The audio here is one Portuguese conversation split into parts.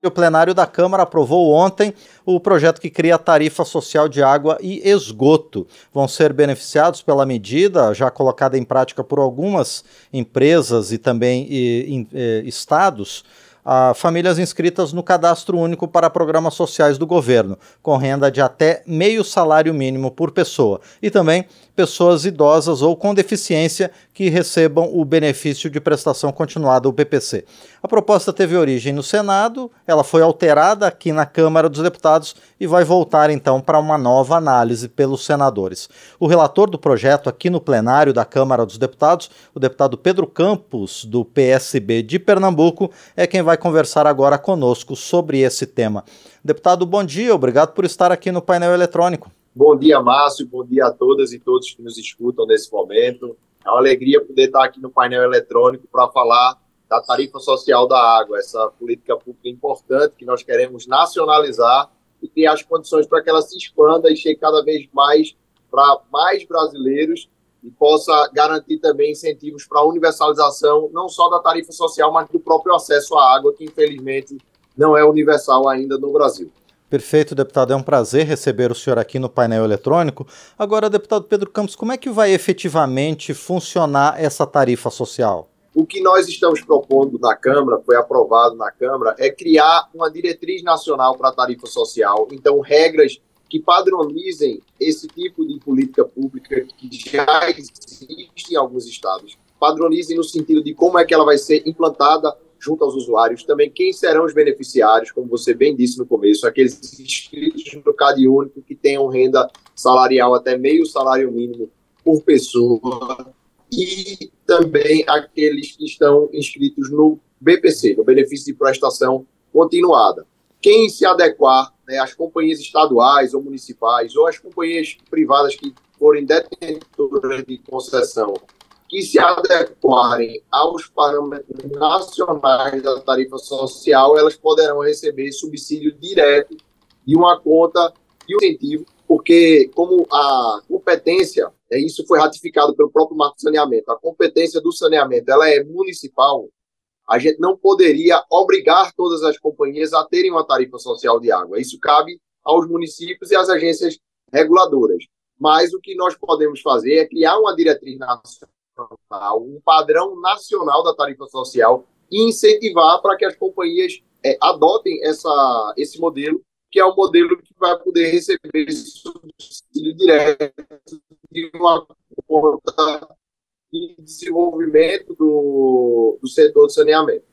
O plenário da Câmara aprovou ontem o projeto que cria a tarifa social de água e esgoto. Vão ser beneficiados pela medida, já colocada em prática por algumas empresas e também e, e, e, estados, a famílias inscritas no Cadastro Único para Programas Sociais do Governo, com renda de até meio salário mínimo por pessoa, e também pessoas idosas ou com deficiência que recebam o benefício de prestação continuada, o PPC. A proposta teve origem no Senado, ela foi alterada aqui na Câmara dos Deputados e vai voltar então para uma nova análise pelos senadores. O relator do projeto aqui no plenário da Câmara dos Deputados, o deputado Pedro Campos, do PSB de Pernambuco, é quem vai conversar agora conosco sobre esse tema. Deputado, bom dia, obrigado por estar aqui no painel eletrônico. Bom dia, Márcio. Bom dia a todas e todos que nos escutam nesse momento. É uma alegria poder estar aqui no painel eletrônico para falar da tarifa social da água, essa política pública importante que nós queremos nacionalizar e criar as condições para que ela se expanda e chegue cada vez mais para mais brasileiros e possa garantir também incentivos para a universalização não só da tarifa social, mas do próprio acesso à água, que infelizmente não é universal ainda no Brasil. Perfeito, deputado. É um prazer receber o senhor aqui no painel eletrônico. Agora, deputado Pedro Campos, como é que vai efetivamente funcionar essa tarifa social? O que nós estamos propondo na Câmara, foi aprovado na Câmara, é criar uma diretriz nacional para a tarifa social. Então, regras que padronizem esse tipo de política pública que já existe em alguns estados. Padronizem no sentido de como é que ela vai ser implantada junto aos usuários, também quem serão os beneficiários, como você bem disse no começo, aqueles inscritos no CAD único que tenham renda salarial até meio salário mínimo por pessoa, e também aqueles que estão inscritos no BPC, no Benefício de Prestação Continuada. Quem se adequar, né, as companhias estaduais ou municipais, ou as companhias privadas que forem detentoras de concessão que se adequarem aos parâmetros nacionais da tarifa social, elas poderão receber subsídio direto de uma conta de incentivo, porque como a competência, é, isso foi ratificado pelo próprio Marco de Saneamento, a competência do saneamento ela é municipal, a gente não poderia obrigar todas as companhias a terem uma tarifa social de água. Isso cabe aos municípios e às agências reguladoras. Mas o que nós podemos fazer é criar uma diretriz nacional um padrão nacional da tarifa social e incentivar para que as companhias é, adotem essa, esse modelo, que é o modelo que vai poder receber subsídio direto de uma conta de desenvolvimento do, do setor de saneamento.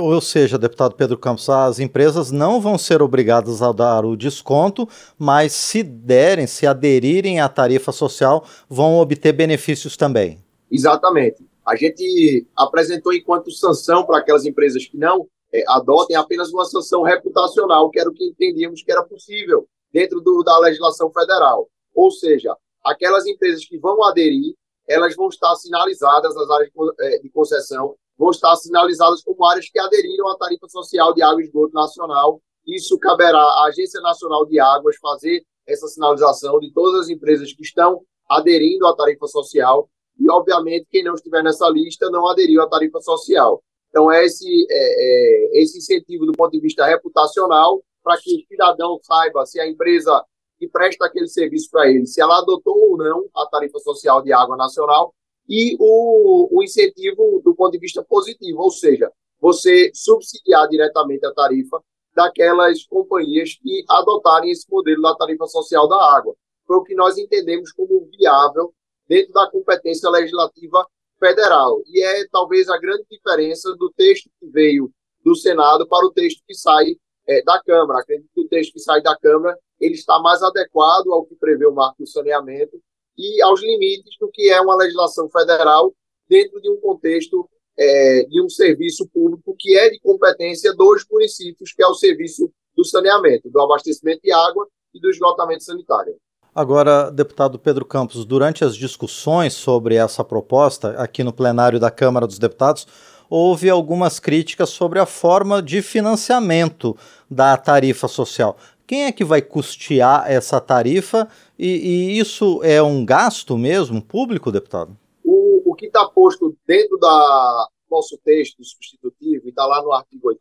Ou seja, deputado Pedro Campos, as empresas não vão ser obrigadas a dar o desconto, mas se derem, se aderirem à tarifa social, vão obter benefícios também. Exatamente. A gente apresentou enquanto sanção para aquelas empresas que não é, adotem apenas uma sanção reputacional, que era o que entendíamos que era possível dentro do, da legislação federal. Ou seja, aquelas empresas que vão aderir, elas vão estar sinalizadas, as áreas é, de concessão vão estar sinalizadas como áreas que aderiram à tarifa social de água e esgoto nacional. Isso caberá à Agência Nacional de Águas fazer essa sinalização de todas as empresas que estão aderindo à tarifa social e, obviamente, quem não estiver nessa lista não aderiu à tarifa social. Então, é esse, é, é, esse incentivo do ponto de vista reputacional para que o cidadão saiba se a empresa que presta aquele serviço para ele, se ela adotou ou não a tarifa social de água nacional, e o, o incentivo do ponto de vista positivo, ou seja, você subsidiar diretamente a tarifa daquelas companhias que adotarem esse modelo da tarifa social da água. Foi o que nós entendemos como viável dentro da competência legislativa federal. E é talvez a grande diferença do texto que veio do Senado para o texto que sai é, da Câmara. Acredito que o texto que sai da Câmara ele está mais adequado ao que prevê o marco do saneamento e aos limites do que é uma legislação federal dentro de um contexto é, de um serviço público que é de competência dos municípios, que é o serviço do saneamento, do abastecimento de água e do esgotamento sanitário. Agora, deputado Pedro Campos, durante as discussões sobre essa proposta aqui no plenário da Câmara dos Deputados, houve algumas críticas sobre a forma de financiamento da tarifa social. Quem é que vai custear essa tarifa? E, e isso é um gasto mesmo público, deputado? O, o que está posto dentro do nosso texto substitutivo, e está lá no artigo 8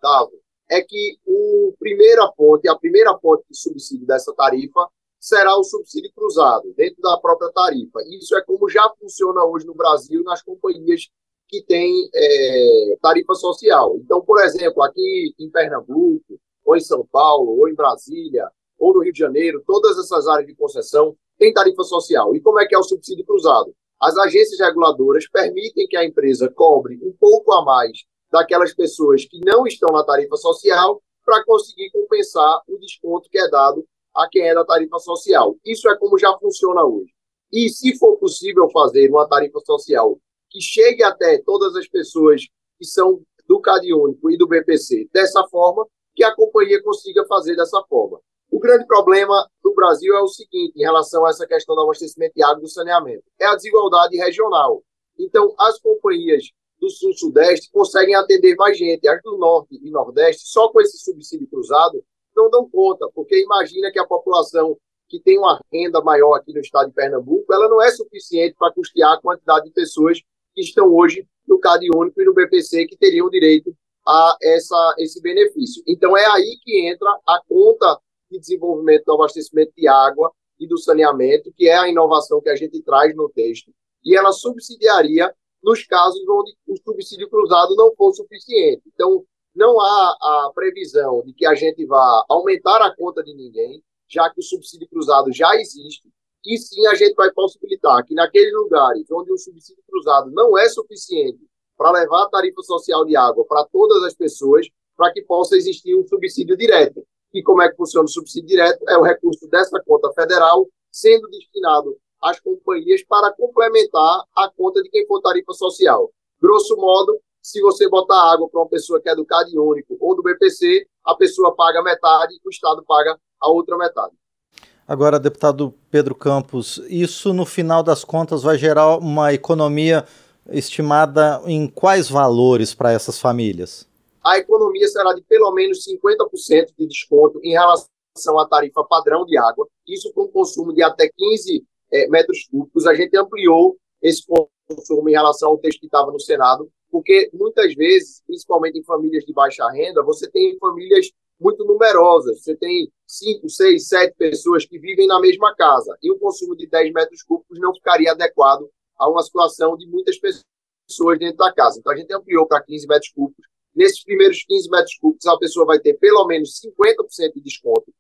é que o primeira fonte, a primeira fonte de subsídio dessa tarifa será o subsídio cruzado, dentro da própria tarifa. Isso é como já funciona hoje no Brasil nas companhias que têm é, tarifa social. Então, por exemplo, aqui em Pernambuco, ou em São Paulo, ou em Brasília, ou no Rio de Janeiro, todas essas áreas de concessão têm tarifa social. E como é que é o subsídio cruzado? As agências reguladoras permitem que a empresa cobre um pouco a mais daquelas pessoas que não estão na tarifa social para conseguir compensar o desconto que é dado a quem é da tarifa social. Isso é como já funciona hoje. E se for possível fazer uma tarifa social que chegue até todas as pessoas que são do CadÚnico e do BPC dessa forma, que a companhia consiga fazer dessa forma. O grande problema do Brasil é o seguinte, em relação a essa questão do abastecimento de água e do saneamento, é a desigualdade regional. Então, as companhias do Sul-Sudeste conseguem atender mais gente. As do Norte e Nordeste, só com esse subsídio cruzado, não dão conta, porque imagina que a população que tem uma renda maior aqui no estado de Pernambuco, ela não é suficiente para custear a quantidade de pessoas que estão hoje no CAD Único e no BPC que teriam direito a essa, esse benefício. Então, é aí que entra a conta de desenvolvimento do abastecimento de água e do saneamento, que é a inovação que a gente traz no texto, e ela subsidiaria nos casos onde o subsídio cruzado não for suficiente. Então, não há a previsão de que a gente vá aumentar a conta de ninguém, já que o subsídio cruzado já existe, e sim a gente vai possibilitar que naqueles lugares onde o subsídio cruzado não é suficiente para levar a tarifa social de água para todas as pessoas, para que possa existir um subsídio direto. E como é que funciona o subsídio direto? É o recurso dessa conta federal sendo destinado às companhias para complementar a conta de quem for tarifa social. Grosso modo, se você botar água para uma pessoa que é do CAD único ou do BPC, a pessoa paga metade e o Estado paga a outra metade. Agora, deputado Pedro Campos, isso no final das contas vai gerar uma economia estimada em quais valores para essas famílias? A economia será de pelo menos 50% de desconto em relação à tarifa padrão de água, isso com consumo de até 15 é, metros cúbicos. A gente ampliou esse consumo em relação ao texto que estava no Senado, porque muitas vezes, principalmente em famílias de baixa renda, você tem famílias muito numerosas. Você tem cinco, seis, sete pessoas que vivem na mesma casa. E um consumo de 10 metros cúbicos não ficaria adequado a uma situação de muitas pessoas dentro da casa. Então, a gente ampliou para 15 metros cúbicos. Nesses primeiros 15 metros cúbicos, a pessoa vai ter pelo menos 50% de desconto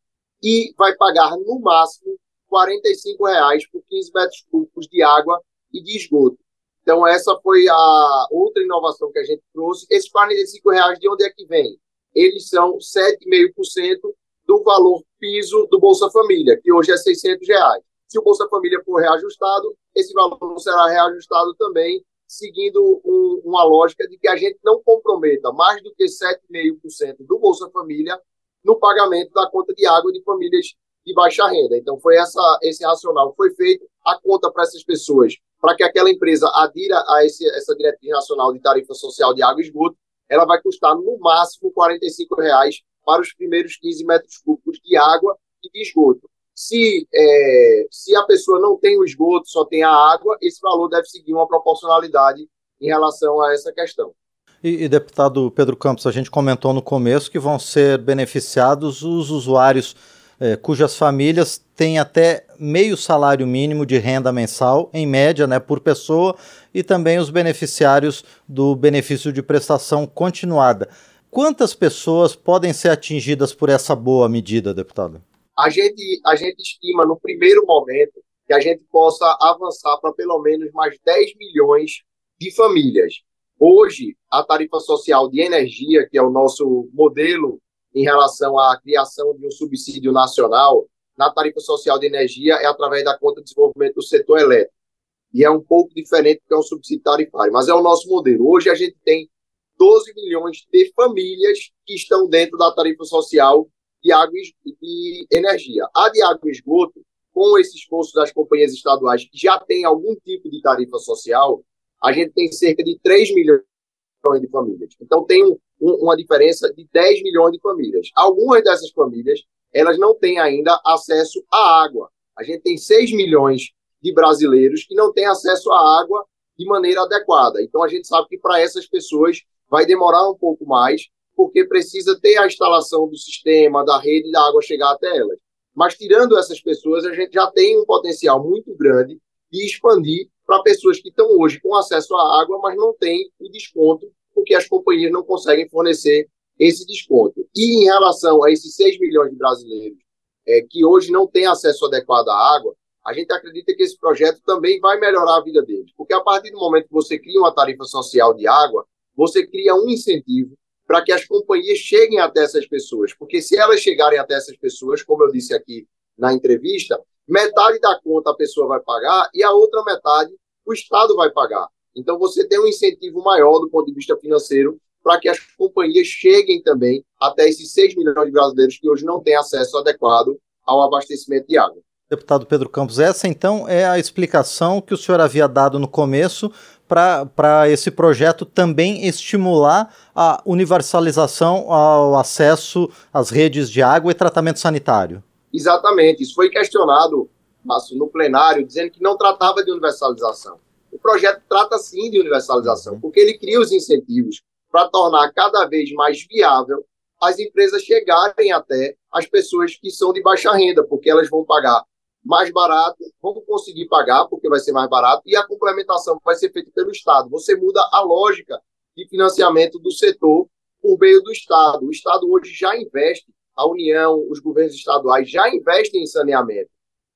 e vai pagar, no máximo, R$ reais por 15 metros cúbicos de água e de esgoto. Então, essa foi a outra inovação que a gente trouxe. Esses R$ reais de onde é que vem? Eles são 7,5% do valor piso do Bolsa Família, que hoje é 600 reais. Se o Bolsa Família for reajustado, esse valor será reajustado também, seguindo um, uma lógica de que a gente não comprometa mais do que 7,5% do Bolsa Família no pagamento da conta de água de famílias de baixa renda. Então, foi essa, esse racional que foi feito. A conta para essas pessoas para que aquela empresa adira a esse, essa diretriz nacional de tarifa social de água e esgoto, ela vai custar no máximo R$ reais para os primeiros 15 metros cúbicos de água e de esgoto. Se, é, se a pessoa não tem o esgoto, só tem a água, esse valor deve seguir uma proporcionalidade em relação a essa questão. E, e, deputado Pedro Campos, a gente comentou no começo que vão ser beneficiados os usuários é, cujas famílias têm até meio salário mínimo de renda mensal, em média, né, por pessoa, e também os beneficiários do benefício de prestação continuada. Quantas pessoas podem ser atingidas por essa boa medida, deputado? A gente, a gente estima, no primeiro momento, que a gente possa avançar para pelo menos mais 10 milhões de famílias. Hoje, a tarifa social de energia, que é o nosso modelo em relação à criação de um subsídio nacional na tarifa social de energia é através da conta de desenvolvimento do setor elétrico. E é um pouco diferente porque é um subsídio tarifário, mas é o nosso modelo. Hoje a gente tem 12 milhões de famílias que estão dentro da tarifa social de água e energia. A de água e esgoto, com esse esforço das companhias estaduais que já tem algum tipo de tarifa social, a gente tem cerca de 3 milhões de famílias. Então tem um, uma diferença de 10 milhões de famílias. Algumas dessas famílias, elas não têm ainda acesso à água. A gente tem 6 milhões de brasileiros que não têm acesso à água de maneira adequada. Então, a gente sabe que para essas pessoas vai demorar um pouco mais, porque precisa ter a instalação do sistema, da rede da água chegar até elas. Mas tirando essas pessoas, a gente já tem um potencial muito grande de expandir para pessoas que estão hoje com acesso à água, mas não têm o desconto, porque as companhias não conseguem fornecer esse desconto. E em relação a esses 6 milhões de brasileiros é, que hoje não têm acesso adequado à água, a gente acredita que esse projeto também vai melhorar a vida deles. Porque a partir do momento que você cria uma tarifa social de água, você cria um incentivo para que as companhias cheguem até essas pessoas. Porque se elas chegarem até essas pessoas, como eu disse aqui na entrevista, metade da conta a pessoa vai pagar e a outra metade o Estado vai pagar. Então você tem um incentivo maior do ponto de vista financeiro para que as companhias cheguem também até esses 6 milhões de brasileiros que hoje não têm acesso adequado ao abastecimento de água. Deputado Pedro Campos, essa então é a explicação que o senhor havia dado no começo para esse projeto também estimular a universalização ao acesso às redes de água e tratamento sanitário. Exatamente, isso foi questionado Márcio, no plenário, dizendo que não tratava de universalização. O projeto trata sim de universalização, uhum. porque ele cria os incentivos para tornar cada vez mais viável as empresas chegarem até as pessoas que são de baixa renda, porque elas vão pagar mais barato, vamos conseguir pagar, porque vai ser mais barato, e a complementação vai ser feita pelo Estado. Você muda a lógica de financiamento do setor por meio do Estado. O Estado hoje já investe, a União, os governos estaduais já investem em saneamento.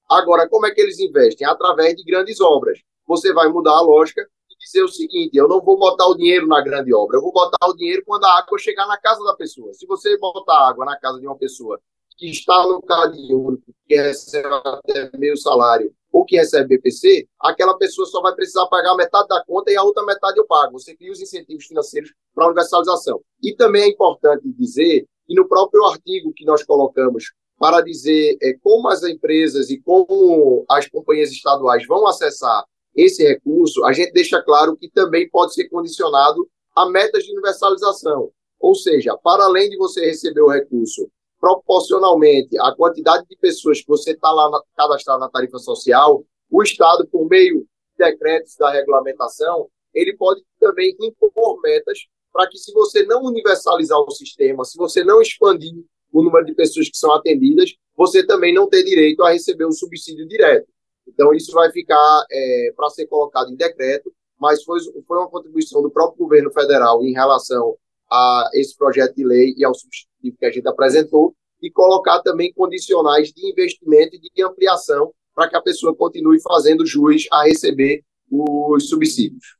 Agora, como é que eles investem? Através de grandes obras. Você vai mudar a lógica e dizer o seguinte: eu não vou botar o dinheiro na grande obra, eu vou botar o dinheiro quando a água chegar na casa da pessoa. Se você botar água na casa de uma pessoa que está no Cadinho único, que recebe até meio salário, ou que recebe BPC, aquela pessoa só vai precisar pagar metade da conta e a outra metade eu pago. Você cria os incentivos financeiros para a universalização. E também é importante dizer que no próprio artigo que nós colocamos para dizer é, como as empresas e como as companhias estaduais vão acessar esse recurso, a gente deixa claro que também pode ser condicionado a metas de universalização. Ou seja, para além de você receber o recurso proporcionalmente à quantidade de pessoas que você está lá cadastrado na tarifa social, o Estado, por meio de decretos da regulamentação, ele pode também impor metas para que, se você não universalizar o sistema, se você não expandir o número de pessoas que são atendidas, você também não tem direito a receber um subsídio direto. Então, isso vai ficar é, para ser colocado em decreto, mas foi, foi uma contribuição do próprio governo federal em relação a esse projeto de lei e ao substitutivo que a gente apresentou, e colocar também condicionais de investimento e de ampliação para que a pessoa continue fazendo jus a receber os subsídios.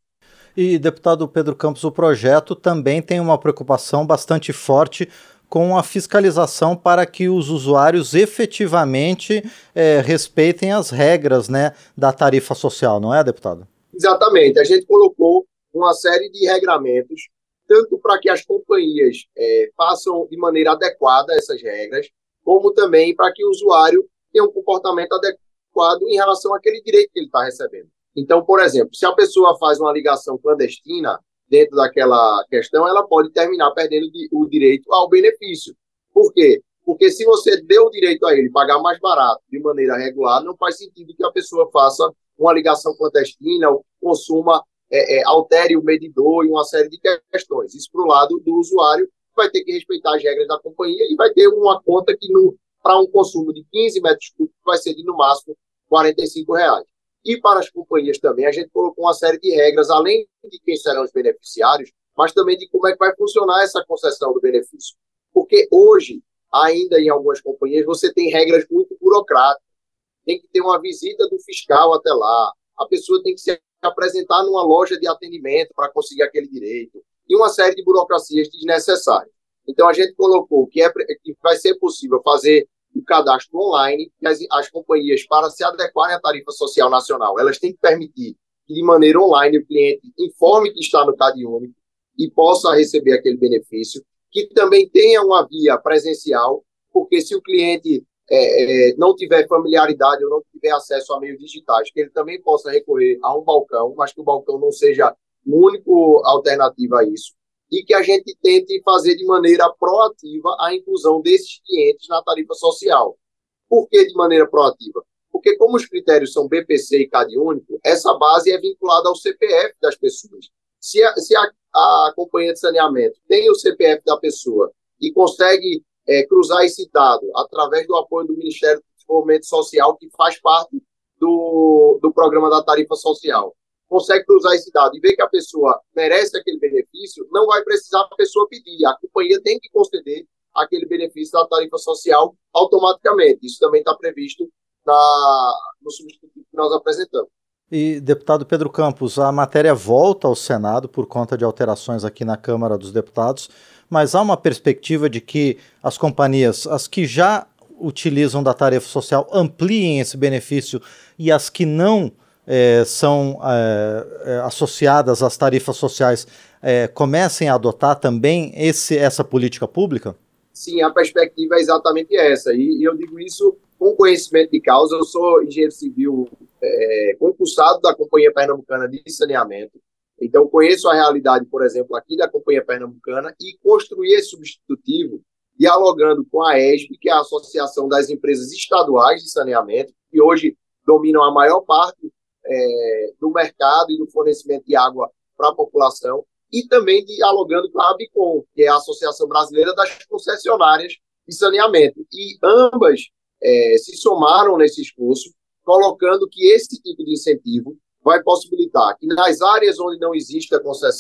E, deputado Pedro Campos, o projeto também tem uma preocupação bastante forte com a fiscalização para que os usuários efetivamente é, respeitem as regras né, da tarifa social, não é, deputado? Exatamente. A gente colocou uma série de regramentos tanto para que as companhias é, façam de maneira adequada essas regras, como também para que o usuário tenha um comportamento adequado em relação àquele direito que ele está recebendo. Então, por exemplo, se a pessoa faz uma ligação clandestina dentro daquela questão, ela pode terminar perdendo o direito ao benefício. Por quê? Porque se você deu o direito a ele pagar mais barato de maneira regular, não faz sentido que a pessoa faça uma ligação clandestina ou consuma é, é, altere o medidor e uma série de questões. Isso para o lado do usuário, vai ter que respeitar as regras da companhia e vai ter uma conta que, para um consumo de 15 metros cúbicos, vai ser de, no máximo, 45 reais. E para as companhias também, a gente colocou uma série de regras, além de quem serão os beneficiários, mas também de como é que vai funcionar essa concessão do benefício. Porque hoje, ainda em algumas companhias, você tem regras muito burocráticas. Tem que ter uma visita do fiscal até lá, a pessoa tem que se apresentar numa loja de atendimento para conseguir aquele direito, e uma série de burocracias desnecessárias. Então, a gente colocou que, é, que vai ser possível fazer o cadastro online, que as, as companhias, para se adequarem à tarifa social nacional, elas têm que permitir que, de maneira online, o cliente informe que está no CAD único e possa receber aquele benefício, que também tenha uma via presencial, porque se o cliente é, é, não tiver familiaridade ou não tiver acesso a meios digitais, que ele também possa recorrer a um balcão, mas que o balcão não seja o único alternativa a isso, e que a gente tente fazer de maneira proativa a inclusão desses clientes na tarifa social. Por que de maneira proativa? Porque como os critérios são BPC e CAD único, essa base é vinculada ao CPF das pessoas. Se a, se a, a companhia de saneamento tem o CPF da pessoa e consegue é, cruzar esse dado através do apoio do Ministério do Desenvolvimento Social, que faz parte do, do programa da tarifa social, consegue cruzar esse dado e ver que a pessoa merece aquele benefício, não vai precisar a pessoa pedir. A companhia tem que conceder aquele benefício da tarifa social automaticamente. Isso também está previsto na, no substitutivo que nós apresentamos. E, deputado Pedro Campos, a matéria volta ao Senado por conta de alterações aqui na Câmara dos Deputados, mas há uma perspectiva de que as companhias, as que já utilizam da tarifa social, ampliem esse benefício e as que não é, são é, associadas às tarifas sociais é, comecem a adotar também esse, essa política pública? Sim, a perspectiva é exatamente essa. E, e eu digo isso com conhecimento de causa. Eu sou engenheiro civil é, concursado da Companhia Pernambucana de Saneamento. Então, conheço a realidade, por exemplo, aqui da Companhia Pernambucana e construir esse substitutivo dialogando com a ESB, que é a Associação das Empresas Estaduais de Saneamento, que hoje dominam a maior parte é, do mercado e do fornecimento de água para a população, e também dialogando com a ABICOM, que é a Associação Brasileira das Concessionárias de Saneamento. E ambas é, se somaram nesse esforço, colocando que esse tipo de incentivo vai possibilitar que nas áreas onde não existe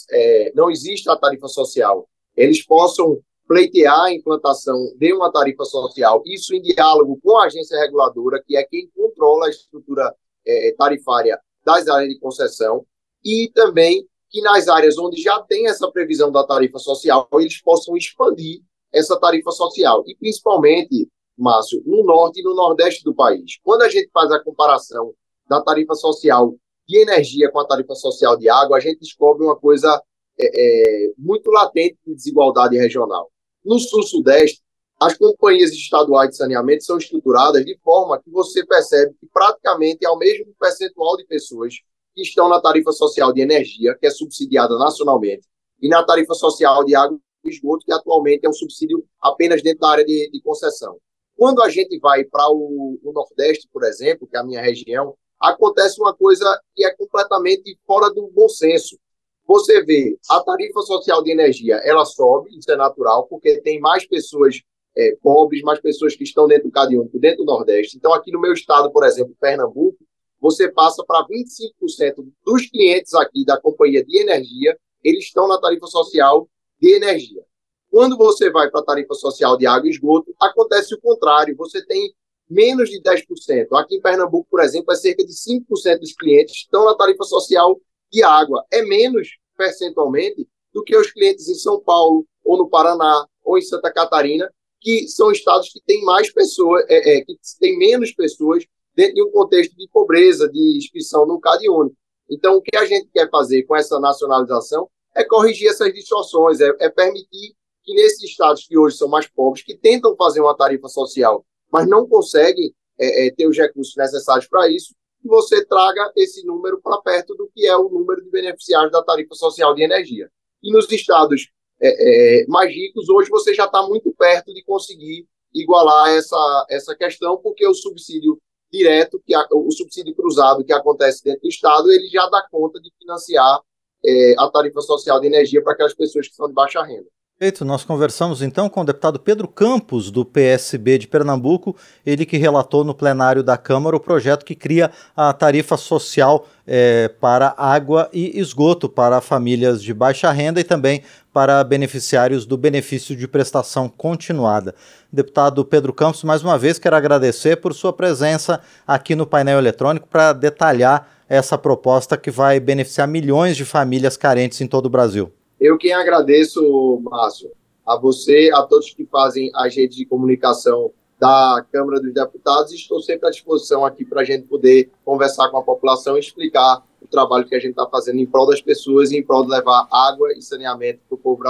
é, não a tarifa social, eles possam pleitear a implantação de uma tarifa social, isso em diálogo com a agência reguladora, que é quem controla a estrutura é, tarifária das áreas de concessão, e também que nas áreas onde já tem essa previsão da tarifa social, eles possam expandir essa tarifa social. E principalmente, Márcio, no norte e no nordeste do país. Quando a gente faz a comparação da tarifa social de energia com a tarifa social de água, a gente descobre uma coisa é, é, muito latente de desigualdade regional. No sul-sudeste, as companhias estaduais de saneamento são estruturadas de forma que você percebe que praticamente é o mesmo percentual de pessoas que estão na tarifa social de energia, que é subsidiada nacionalmente, e na tarifa social de água e esgoto, que atualmente é um subsídio apenas dentro da área de, de concessão. Quando a gente vai para o, o, Nordeste, por exemplo, que é a minha região, acontece uma coisa que é completamente fora do bom senso. Você vê a tarifa social de energia, ela sobe, isso é natural, porque tem mais pessoas é, pobres, mais pessoas que estão dentro do Cadiúnico, dentro do Nordeste. Então, aqui no meu estado, por exemplo, Pernambuco, você passa para 25% dos clientes aqui da companhia de energia, eles estão na tarifa social de energia. Quando você vai para a tarifa social de água e esgoto, acontece o contrário, você tem menos de 10%. Aqui em Pernambuco, por exemplo, é cerca de 5% dos clientes estão na tarifa social de água. É menos percentualmente do que os clientes em São Paulo, ou no Paraná, ou em Santa Catarina, que são estados que têm mais pessoas, é, é, que têm menos pessoas dentro de um contexto de pobreza, de inscrição no CAD único. Então, o que a gente quer fazer com essa nacionalização é corrigir essas distorções, é, é permitir que nesses estados que hoje são mais pobres, que tentam fazer uma tarifa social, mas não conseguem é, é, ter os recursos necessários para isso, que você traga esse número para perto do que é o número de beneficiários da tarifa social de energia. E nos estados é, é, mais ricos, hoje você já está muito perto de conseguir igualar essa, essa questão, porque o subsídio direto, que a, o subsídio cruzado que acontece dentro do Estado, ele já dá conta de financiar é, a tarifa social de energia para aquelas pessoas que são de baixa renda. Perfeito, nós conversamos então com o deputado Pedro Campos, do PSB de Pernambuco, ele que relatou no plenário da Câmara o projeto que cria a tarifa social é, para água e esgoto para famílias de baixa renda e também para beneficiários do benefício de prestação continuada. Deputado Pedro Campos, mais uma vez quero agradecer por sua presença aqui no painel eletrônico para detalhar essa proposta que vai beneficiar milhões de famílias carentes em todo o Brasil. Eu quem agradeço, Márcio, a você, a todos que fazem as redes de comunicação da Câmara dos Deputados. Estou sempre à disposição aqui para a gente poder conversar com a população e explicar o trabalho que a gente está fazendo em prol das pessoas e em prol de levar água e saneamento para o povo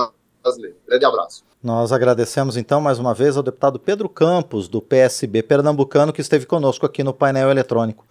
brasileiro. Grande abraço. Nós agradecemos então mais uma vez ao deputado Pedro Campos, do PSB pernambucano, que esteve conosco aqui no painel eletrônico.